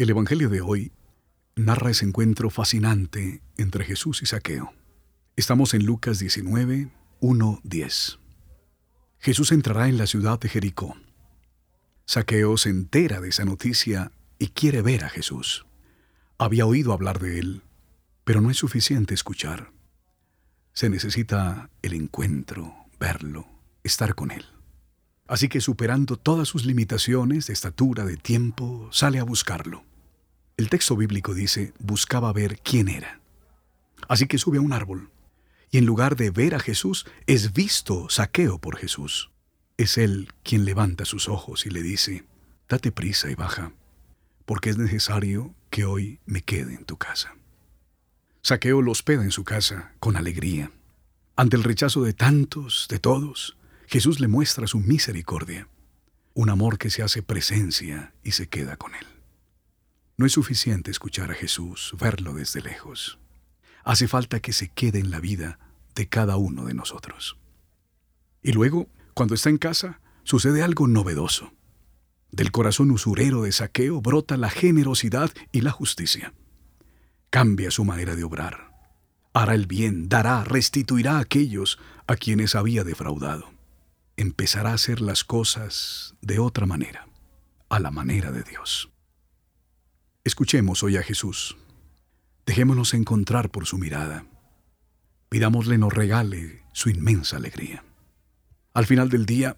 El Evangelio de hoy narra ese encuentro fascinante entre Jesús y Saqueo. Estamos en Lucas 19, 1, 10. Jesús entrará en la ciudad de Jericó. Saqueo se entera de esa noticia y quiere ver a Jesús. Había oído hablar de él, pero no es suficiente escuchar. Se necesita el encuentro, verlo, estar con él. Así que superando todas sus limitaciones de estatura, de tiempo, sale a buscarlo. El texto bíblico dice, buscaba ver quién era. Así que sube a un árbol, y en lugar de ver a Jesús, es visto saqueo por Jesús. Es él quien levanta sus ojos y le dice, date prisa y baja, porque es necesario que hoy me quede en tu casa. Saqueo lo hospeda en su casa con alegría. Ante el rechazo de tantos, de todos, Jesús le muestra su misericordia, un amor que se hace presencia y se queda con él. No es suficiente escuchar a Jesús, verlo desde lejos. Hace falta que se quede en la vida de cada uno de nosotros. Y luego, cuando está en casa, sucede algo novedoso. Del corazón usurero de saqueo brota la generosidad y la justicia. Cambia su manera de obrar. Hará el bien, dará, restituirá a aquellos a quienes había defraudado. Empezará a hacer las cosas de otra manera, a la manera de Dios. Escuchemos hoy a Jesús. Dejémonos encontrar por su mirada. Pidámosle nos regale su inmensa alegría. Al final del día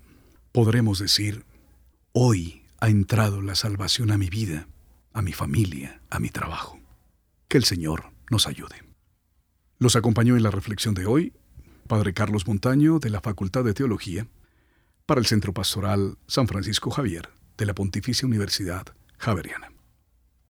podremos decir, hoy ha entrado la salvación a mi vida, a mi familia, a mi trabajo. Que el Señor nos ayude. Los acompañó en la reflexión de hoy Padre Carlos Montaño de la Facultad de Teología para el Centro Pastoral San Francisco Javier de la Pontificia Universidad Javeriana.